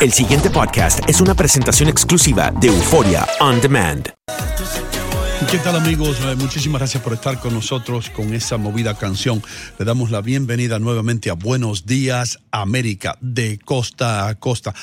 El siguiente podcast es una presentación exclusiva de Euforia On Demand. ¿Qué tal amigos? Eh, Muchísimas gracias por estar con nosotros con esa movida canción. Le damos la bienvenida nuevamente a Buenos Días América de costa a costa.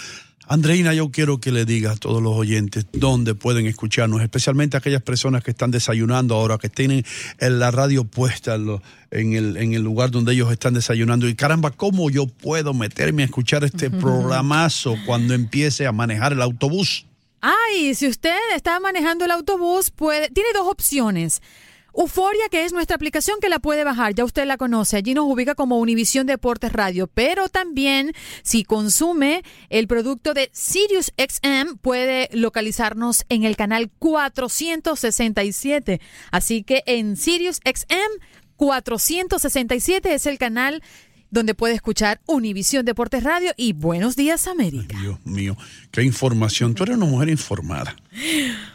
Andreina, yo quiero que le diga a todos los oyentes dónde pueden escucharnos, especialmente aquellas personas que están desayunando ahora, que tienen en la radio puesta el, en el lugar donde ellos están desayunando. Y caramba, ¿cómo yo puedo meterme a escuchar este programazo cuando empiece a manejar el autobús? Ay, si usted está manejando el autobús, puede, tiene dos opciones. Euforia, que es nuestra aplicación que la puede bajar, ya usted la conoce, allí nos ubica como Univisión Deportes Radio, pero también si consume el producto de Sirius XM, puede localizarnos en el canal 467. Así que en Sirius XM 467 es el canal donde puede escuchar Univisión Deportes Radio y Buenos Días América. Dios mío, qué información. Tú eres una mujer informada.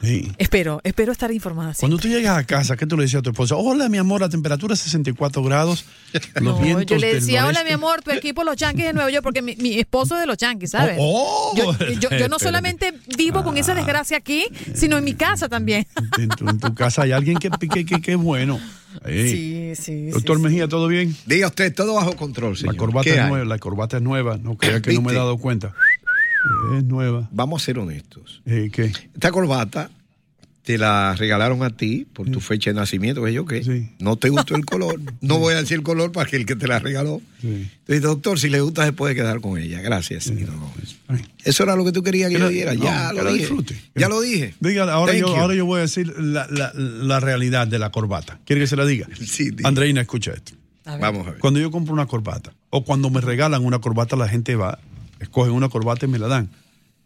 Sí. Espero, espero estar informada. sí. Cuando tú llegas a casa, ¿qué tú le decías a tu esposa? Hola, mi amor, la temperatura es 64 grados. Los No, vientos yo le del decía, hola noreste". mi amor, tu equipo los Yankees de Nueva York, porque mi, mi esposo es de los Yankees, ¿sabes? Oh, oh. yo, yo- yo no solamente vivo con esa desgracia aquí, sino en mi casa también. En tu, en tu casa hay alguien que que, que, que es bueno. Sí. Sí, sí. Doctor Mejía, ¿todo bien? Diga usted, todo bajo control, señor. La corbata ¿Qué es hay? nueva, la corbata es nueva. No crea que no me he dado cuenta. Es nueva. Vamos a ser honestos. Eh, ¿Qué? Esta corbata te la regalaron a ti por tu fecha de nacimiento, que yo qué. Sí. No te gustó el color. No voy a decir el color para que el que te la regaló. Sí. Entonces, doctor, si le gusta se puede quedar con ella. Gracias. No. Eso era lo que tú querías que yo diera. no, ya lo dije. disfrute. Ya lo dije. Dígale, ahora Thank yo, you. ahora yo voy a decir la, la- la realidad de la corbata. ¿Quiere que se la diga? Sí, diga. Andreina, escucha esto. Vamos a ver. Cuando yo compro una corbata o cuando me regalan una corbata, la gente va, escogen una corbata y me la dan.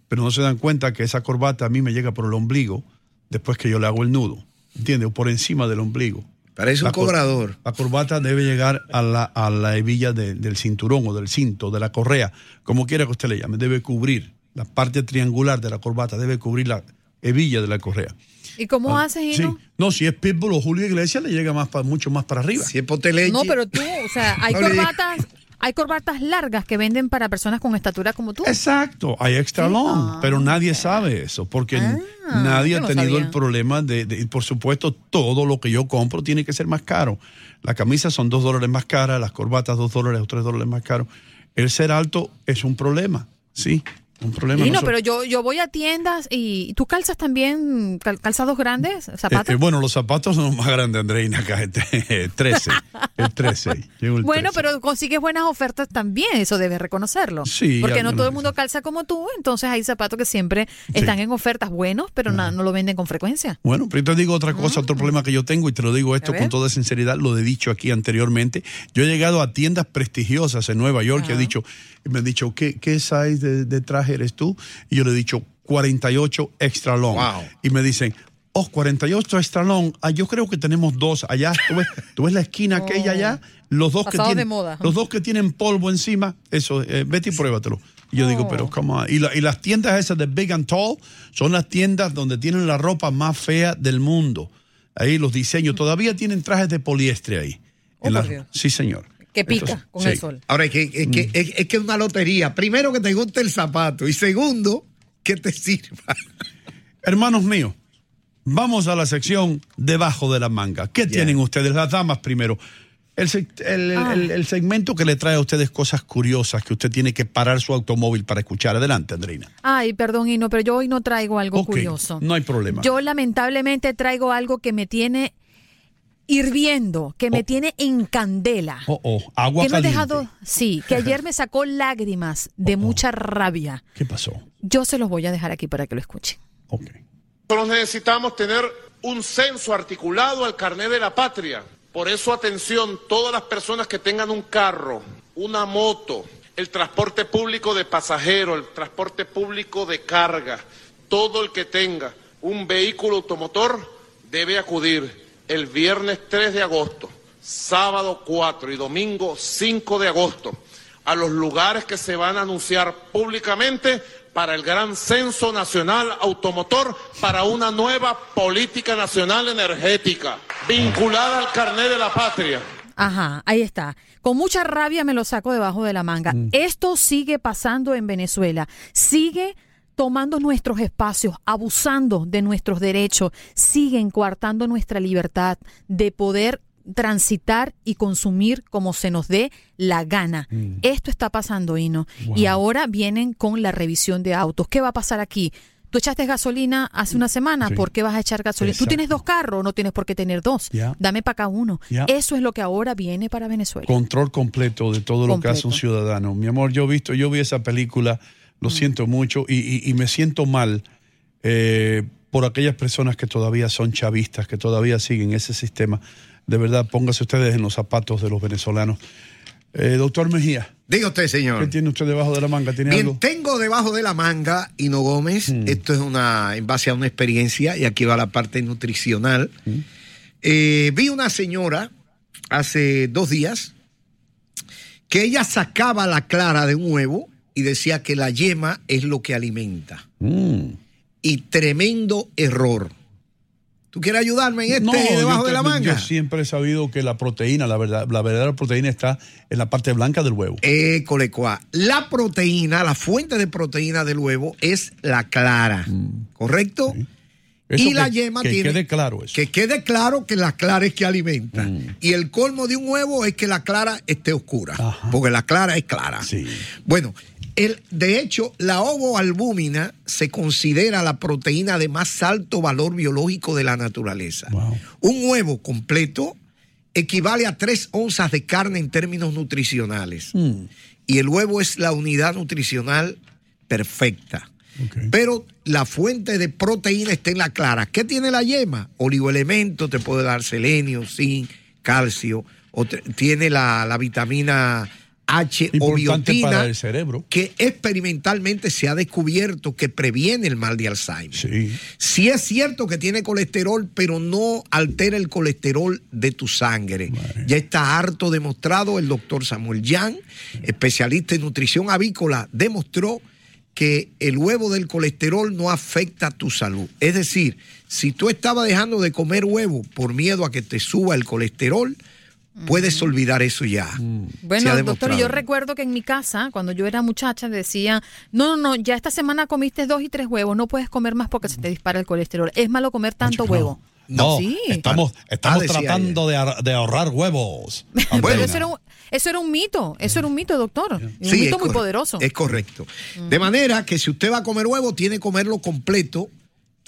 Pero no se dan cuenta que esa corbata a mí me llega por el ombligo después que yo le hago el nudo. ¿Entiendes? O por encima del ombligo. Parece un La cor- cobrador. La corbata debe llegar a la, a la hebilla de- del cinturón o del cinto, de la correa, como quiera que usted le llame. Debe cubrir la parte triangular de la corbata, debe cubrir la hebilla de la correa. ¿Y cómo haces, Ah, Sí. No, si es Pitbull o Julio Iglesias, le llega más pa- mucho más para arriba. Si es poteleche. No, pero tú, o sea, hay No corbatas, hay corbatas largas que venden para personas con estatura como tú. Exacto, hay extra long, pero nadie sabe eso, porque nadie yo ha tenido sabía. el problema de, de- y por supuesto, todo lo que yo compro tiene que ser más caro. Las camisas son dos dólares más caras, las corbatas dos dólares o tres dólares más caro. El ser alto es un problema, sí, un problema. Hino, Nosotros- pero yo, yo voy a tiendas y tú calzas también cal- calzados grandes, Eh, zapatos. eh, bueno, los zapatos son más grandes, Andreina, acá, este, 13, el 13. llevo el Bueno, 13. pero consigues buenas ofertas también, eso debes reconocerlo. Sí, Porque no todo el mundo calza como tú, entonces hay zapatos que siempre están en ofertas buenos, pero na- no lo venden con frecuencia. Bueno, pero te digo otra cosa, otro problema que yo tengo, y te lo digo esto con toda sinceridad, lo he dicho aquí anteriormente. Yo he llegado a tiendas prestigiosas en Nueva York y he dicho, y me han dicho, ¿qué, qué size de, de traje eres tú? Y yo le he dicho, 48 extra long. Wow. Y me dicen, oh, 48 extra long, ah, yo creo que tenemos dos allá. ¿Tú ves, tú ves la esquina aquella allá? Los dos, que tienen, moda. los dos que tienen polvo encima, eso, eh, vete y pruébatelo. Y yo digo, Oh. pero ¿cómo? Y, la- y las tiendas esas de Big and Tall son las tiendas donde tienen la ropa más fea del mundo. Ahí los diseños. Todavía tienen trajes de poliestre ahí. Oh, la- sí, señor. Que pica Entonces, con sí. el sol. Ahora, es que es, que, es, es que es una lotería. Primero, que te guste el zapato. Y segundo, que te sirva. Hermanos míos, vamos a la sección debajo de la manga. ¿Qué tienen ustedes? Las damas primero. El, seg- el- el- Ah. el- el segmento que le trae a ustedes cosas curiosas que usted tiene que parar su automóvil para escuchar. Adelante, Andreina. Ay, perdón, Hino, pero yo hoy no traigo algo curioso. no hay problema. Yo lamentablemente traigo algo que me tiene hirviendo, que me tiene en candela. Oh, oh, agua que me ha dejado, sí, que ayer me sacó lágrimas de mucha rabia. ¿Qué pasó? Yo se los voy a dejar aquí para que lo escuchen. Nosotros necesitamos tener un censo articulado al carnet de la patria. Por eso, atención, todas las personas que tengan un carro, una moto, el transporte público de pasajeros, el transporte público de carga, todo el que tenga un vehículo automotor debe acudir el viernes 3 de agosto, sábado 4 y domingo 5 de agosto a los lugares que se van a anunciar públicamente para el gran censo nacional automotor para una nueva política nacional energética vinculada al carnet de la patria. Ajá, ahí está. Con mucha rabia me lo saco debajo de la manga. Esto sigue pasando en Venezuela. Sigue tomando nuestros espacios, abusando de nuestros derechos, siguen coartando nuestra libertad de poder transitar y consumir como se nos dé la gana. Esto está pasando, Hino. Y ahora vienen con la revisión de autos. ¿Qué va a pasar aquí? Tú echaste gasolina hace una semana, Sí. ¿por qué vas a echar gasolina? Tú tienes dos carros, no tienes por qué tener dos. Ya. Dame para acá uno. Eso es lo que ahora viene para Venezuela. Control completo de todo lo que hace un ciudadano. Mi amor, yo he visto, yo vi esa película, lo siento mucho y, y- y me siento mal eh, por aquellas personas que todavía son chavistas, que todavía siguen ese sistema. De verdad, póngase ustedes en los zapatos de los venezolanos. Eh, doctor Mejía. Diga usted, señor. ¿Qué tiene usted debajo de la manga? ¿Tiene Bien, algo? tengo debajo de la manga, Hino Gómez, esto es una, en base a una experiencia, y aquí va la parte nutricional. Eh, vi una señora hace dos días que ella sacaba la clara de un huevo y decía que la yema es lo que alimenta. Mm. Y tremendo error. ¿Tú quieres ayudarme en este No, debajo yo de la manga? Yo siempre he sabido que la proteína, la verdad, la verdadera proteína está en la parte blanca del huevo. École, cuá. La proteína, la fuente de proteína del huevo es la clara, ¿correcto? Mm. Eso y la que- yema que tiene. quede claro eso. Mm. Que quede claro que la clara es que alimenta. Y el colmo de un huevo es que la clara esté oscura. Porque la clara es clara. Bueno, el, de hecho, la ovoalbúmina se considera la proteína de más alto valor biológico de la naturaleza. Un huevo completo equivale a tres onzas de carne en términos nutricionales. Y el huevo es la unidad nutricional perfecta. Pero la fuente de proteína está en la clara. ¿Qué tiene la yema? Oligoelementos, te puede dar selenio, zinc, calcio. o tiene la, la vitamina H o biotina que experimentalmente se ha descubierto que previene el mal de Alzheimer. Sí. es cierto que tiene colesterol, pero no altera el colesterol de tu sangre. Ya está harto demostrado, el doctor Samuel Yang, especialista en nutrición avícola, demostró que el huevo del colesterol no afecta tu salud. Es decir, si tú estabas dejando de comer huevo por miedo a que te suba el colesterol, puedes olvidar eso ya. Se Bueno, doctor, yo recuerdo que en mi casa, cuando yo era muchacha, decía, no, no, no, ya esta semana comiste dos y tres huevos, no puedes comer más porque se te dispara el colesterol. Es malo comer tanto huevo. No, Sí. estamos, estamos Ah, tratando de, ahor- de ahorrar huevos. Pero Andreina. eso era, un, eso era un mito, eso era un mito, doctor. Un Sí, mito es muy poderoso. Es correcto. De manera que si usted va a comer huevo, tiene que comerlo completo.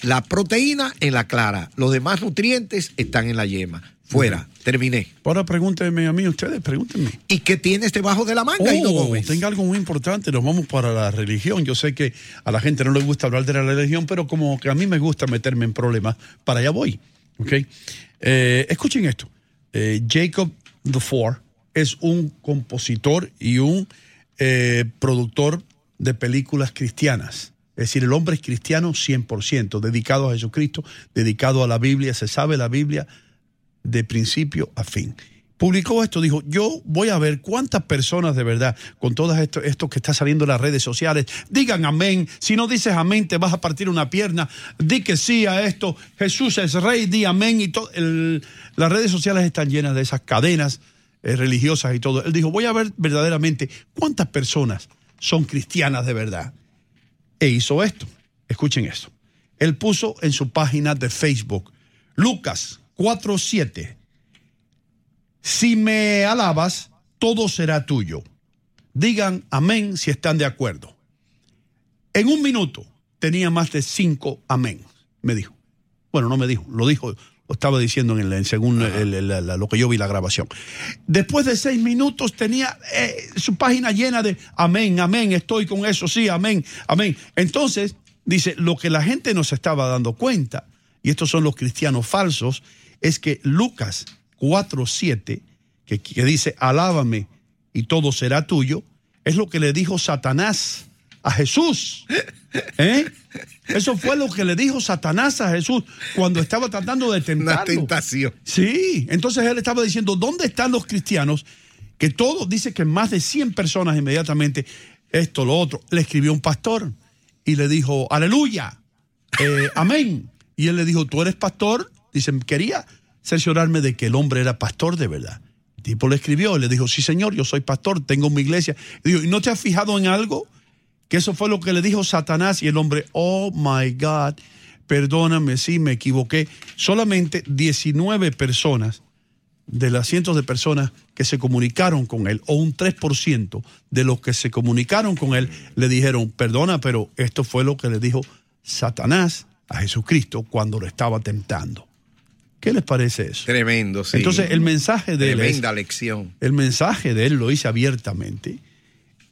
La proteína en la clara. Los demás nutrientes están en la yema. Fuera. Terminé. Ahora pregúntenme a mí, ustedes, pregúntenme. ¿Y qué tienes debajo de la manga, Hino Oh, Gómez? tengo algo muy importante, nos vamos para la religión. Yo sé que a la gente no le gusta hablar de la religión, pero como que a mí me gusta meterme en problemas, para allá voy. ¿ok? Eh, escuchen esto. Eh, Jacob the Four es un compositor y un eh, productor de películas cristianas. Es decir, el hombre es cristiano 100%, dedicado a Jesucristo, dedicado a la Biblia, se sabe la Biblia de principio a fin. publicó esto, dijo, yo voy a ver cuántas personas de verdad, con todo esto, esto que está saliendo en las redes sociales, digan amén. Si no dices amén, te vas a partir una pierna. Di que sí a esto. Jesús es rey, di amén. Y todo, las redes sociales están llenas de esas cadenas eh, religiosas y todo. Él dijo, voy a ver verdaderamente cuántas personas son cristianas de verdad. E hizo esto. Escuchen esto. Él puso en su página de Facebook, Lucas 4.7 si me alabas, todo será tuyo. Digan amén si están de acuerdo. En un minuto tenía más de cinco amén, me dijo. Bueno, no me dijo, lo dijo, lo estaba diciendo en, el, según lo que yo vi la grabación. Después de seis minutos tenía eh, su página llena de amén, amén, estoy con eso, sí, amén, amén. Entonces, dice, lo que la gente nos estaba dando cuenta, y estos son los cristianos falsos, es que Lucas 4.7, que, que dice, alábame y todo será tuyo, es lo que le dijo Satanás a Jesús. ¿Eh? Eso fue lo que le dijo Satanás a Jesús cuando estaba tratando de tentarlo. Una tentación. Sí, entonces él estaba diciendo, ¿dónde están los cristianos? Que todos, dice que más de 100 personas inmediatamente, esto, lo otro, le escribió un pastor y le dijo, aleluya, eh, amén. Y él le dijo, ¿tú eres pastor? Dice, quería cerciorarme de que el hombre era pastor de verdad. El tipo le escribió y le dijo, sí señor, yo soy pastor, tengo mi iglesia. Y dijo, ¿y no te has fijado en algo? Que eso fue lo que le dijo Satanás y el hombre, oh my God, perdóname si me equivoqué. Solamente 19 personas de las cientos de personas que se comunicaron con él, o un 3% de los que se comunicaron con él, le dijeron, perdona, pero esto fue lo que le dijo Satanás a Jesucristo cuando lo estaba tentando. ¿Qué les parece eso? Tremendo, sí. Entonces, el mensaje de él. Tremenda lección. El mensaje de él lo dice abiertamente.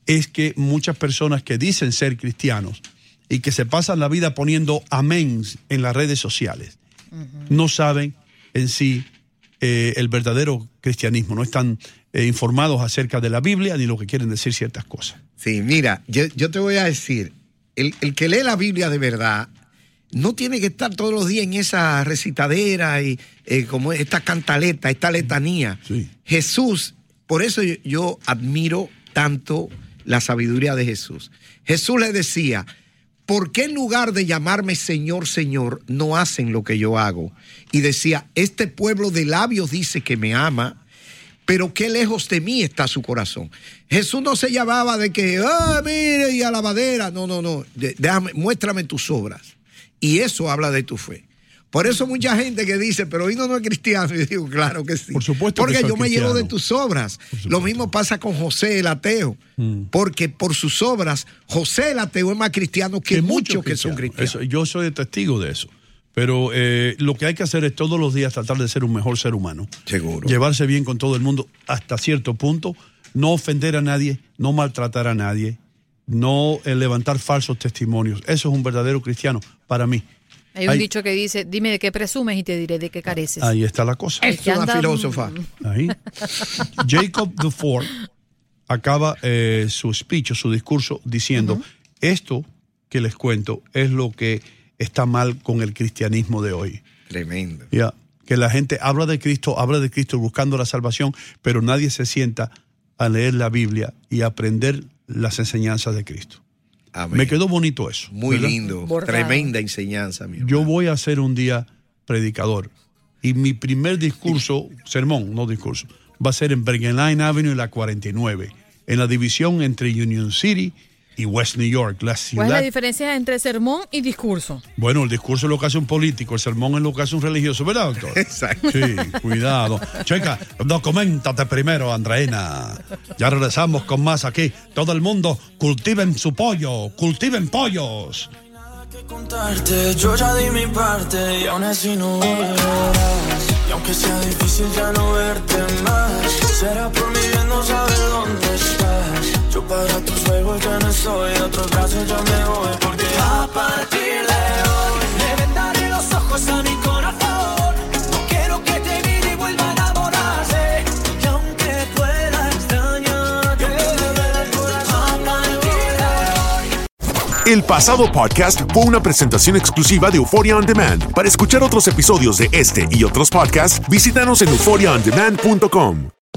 Es que muchas personas que dicen ser cristianos y que se pasan la vida poniendo amén en las redes sociales, no saben en sí eh, el verdadero cristianismo, no están eh, informados acerca de la Biblia ni lo que quieren decir ciertas cosas. Sí, mira, yo, te voy a decir, el, el que lee la Biblia de verdad no tiene que estar todos los días en esa recitadera y eh, como esta cantaleta, esta letanía. Jesús, por eso yo, admiro tanto la sabiduría de Jesús. Jesús le decía, ¿por qué en lugar de llamarme Señor, Señor, no hacen lo que yo hago? Y decía, este pueblo de labios dice que me ama, pero qué lejos de mí está su corazón. Jesús no se llamaba de que, ah, mire, y a la madera. No, no, no. Déjame, muéstrame tus obras. Y eso habla de tu fe. Por eso mucha gente que dice, pero hoy no, no es cristiano, yo digo, claro que sí. Por supuesto. Porque yo me llevo de tus obras. Lo mismo pasa con José el ateo. Mm. Porque por sus obras, José el ateo es más cristiano que, muchos que son cristianos. yo soy testigo de eso. Pero eh, lo que hay que hacer es todos los días tratar de ser un mejor ser humano. Seguro. Llevarse bien con todo el mundo hasta cierto punto. No ofender a nadie, no maltratar a nadie, no levantar falsos testimonios. Eso es un verdadero cristiano para mí. Hay un dicho que dice, dime de qué presumes y te diré de qué careces. Ahí está la cosa. Es una filósofa. Ahí. Jacob Ford acaba eh, su speech, su discurso, diciendo, esto que les cuento es lo que está mal con el cristianismo de hoy. Tremendo. Ya, que la gente habla de Cristo, habla de Cristo buscando la salvación, pero nadie se sienta a leer la Biblia y aprender las enseñanzas de Cristo. Me quedó bonito eso. Muy lindo. Tremenda enseñanza. Mi Yo voy a ser un día predicador. Y mi primer discurso, sermón, no discurso, va a ser en Bergen Line Avenue, la 49, en la división entre Union City y West New York, la ciudad. ¿Cuál es la diferencia entre sermón y discurso? Bueno, el discurso es lo que hace un político, el sermón es lo que hace un religioso, ¿verdad, doctor? Exacto. Sí, cuidado. Checa, documentate primero, Andreina. Ya regresamos con más aquí. Todo el mundo, cultiven su pollo, cultiven pollos. Que contarte, yo ya di mi parte y aún así no Y aunque sea difícil ya no verte más, será por mi bien no saber dónde estás. Yo para tus juegos ya no soy, a otros brazos yo me voy. Porque a partir de hoy le vendaré los ojos a mi corazón. Y vuelva a enamorarse. El pasado podcast fue una presentación exclusiva de Euphoria On Demand. Para escuchar otros episodios de este y otros podcasts, visítanos en euphoriaondemand.com.